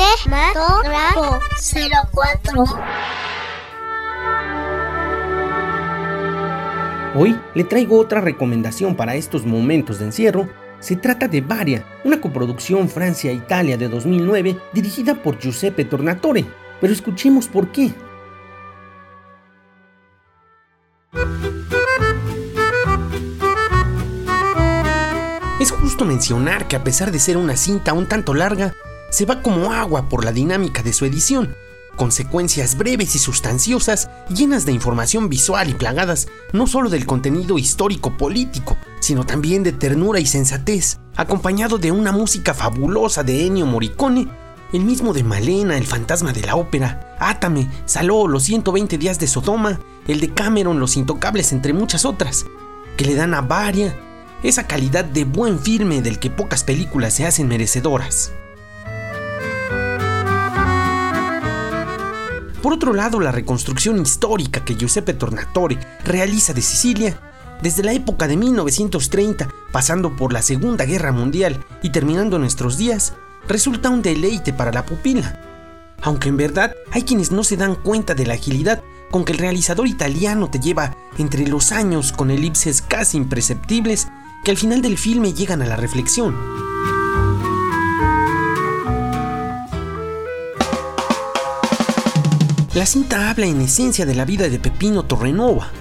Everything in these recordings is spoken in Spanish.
Cinematógrafo 04. Hoy le traigo otra recomendación para estos momentos de encierro. Se trata de Varia, una coproducción Francia-Italia de 2009 dirigida por Giuseppe Tornatore. Pero escuchemos por qué. Es justo mencionar que a pesar de ser una cinta un tanto larga, se va como agua por la dinámica de su edición, consecuencias breves y sustanciosas, llenas de información visual y plagadas no solo del contenido histórico-político, sino también de ternura y sensatez, acompañado de una música fabulosa de Ennio Morricone, el mismo de Malena, el fantasma de la ópera, Átame, Saló, los 120 días de Sodoma, el de Cameron, los intocables, entre muchas otras, que le dan a Varia esa calidad de buen filme del que pocas películas se hacen merecedoras. Por otro lado, la reconstrucción histórica que Giuseppe Tornatore realiza de Sicilia, desde la época de 1930, pasando por la Segunda Guerra Mundial y terminando nuestros días, resulta un deleite para la pupila. Aunque en verdad hay quienes no se dan cuenta de la agilidad con que el realizador italiano te lleva entre los años con elipses casi imperceptibles que al final del filme llegan a la reflexión. La cinta habla en esencia de la vida de Pepino Torrenova,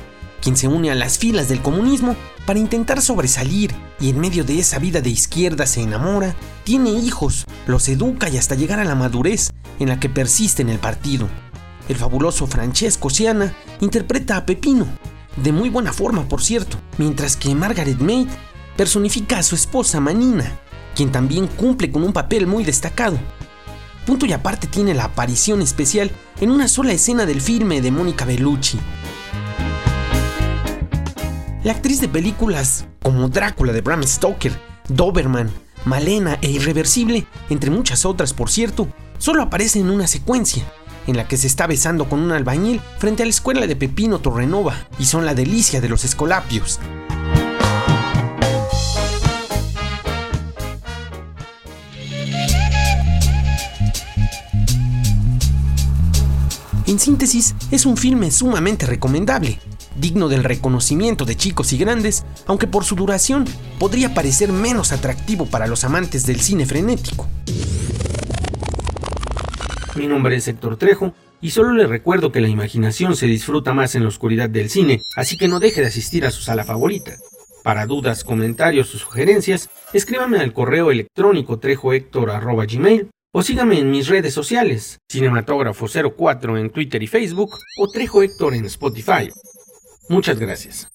quien se une a las filas del comunismo para intentar sobresalir y en medio de esa vida de izquierda se enamora, tiene hijos, los educa y hasta llegar a la madurez en la que persiste en el partido. El fabuloso Francesco Siana interpreta a Pepino, de muy buena forma por cierto, mientras que Margaret Mead personifica a su esposa Manina, quien también cumple con un papel muy destacado. Punto y aparte tiene la aparición especial en una sola escena del filme de Mónica Bellucci. La actriz de películas como Drácula de Bram Stoker, Doberman, Malena e Irreversible, entre muchas otras por cierto, solo aparece en una secuencia, en la que se está besando con un albañil frente a la escuela de Pepino Torrenova y son la delicia de los escolapios. En síntesis, es un filme sumamente recomendable, digno del reconocimiento de chicos y grandes, aunque por su duración podría parecer menos atractivo para los amantes del cine frenético. Mi nombre es Héctor Trejo y solo le recuerdo que la imaginación se disfruta más en la oscuridad del cine, así que no deje de asistir a su sala favorita. Para dudas, comentarios o sugerencias, escríbame al correo electrónico trejohector.gmail o sígame en mis redes sociales, Cinematógrafo04 en Twitter y Facebook o Trejo Héctor en Spotify. Muchas gracias.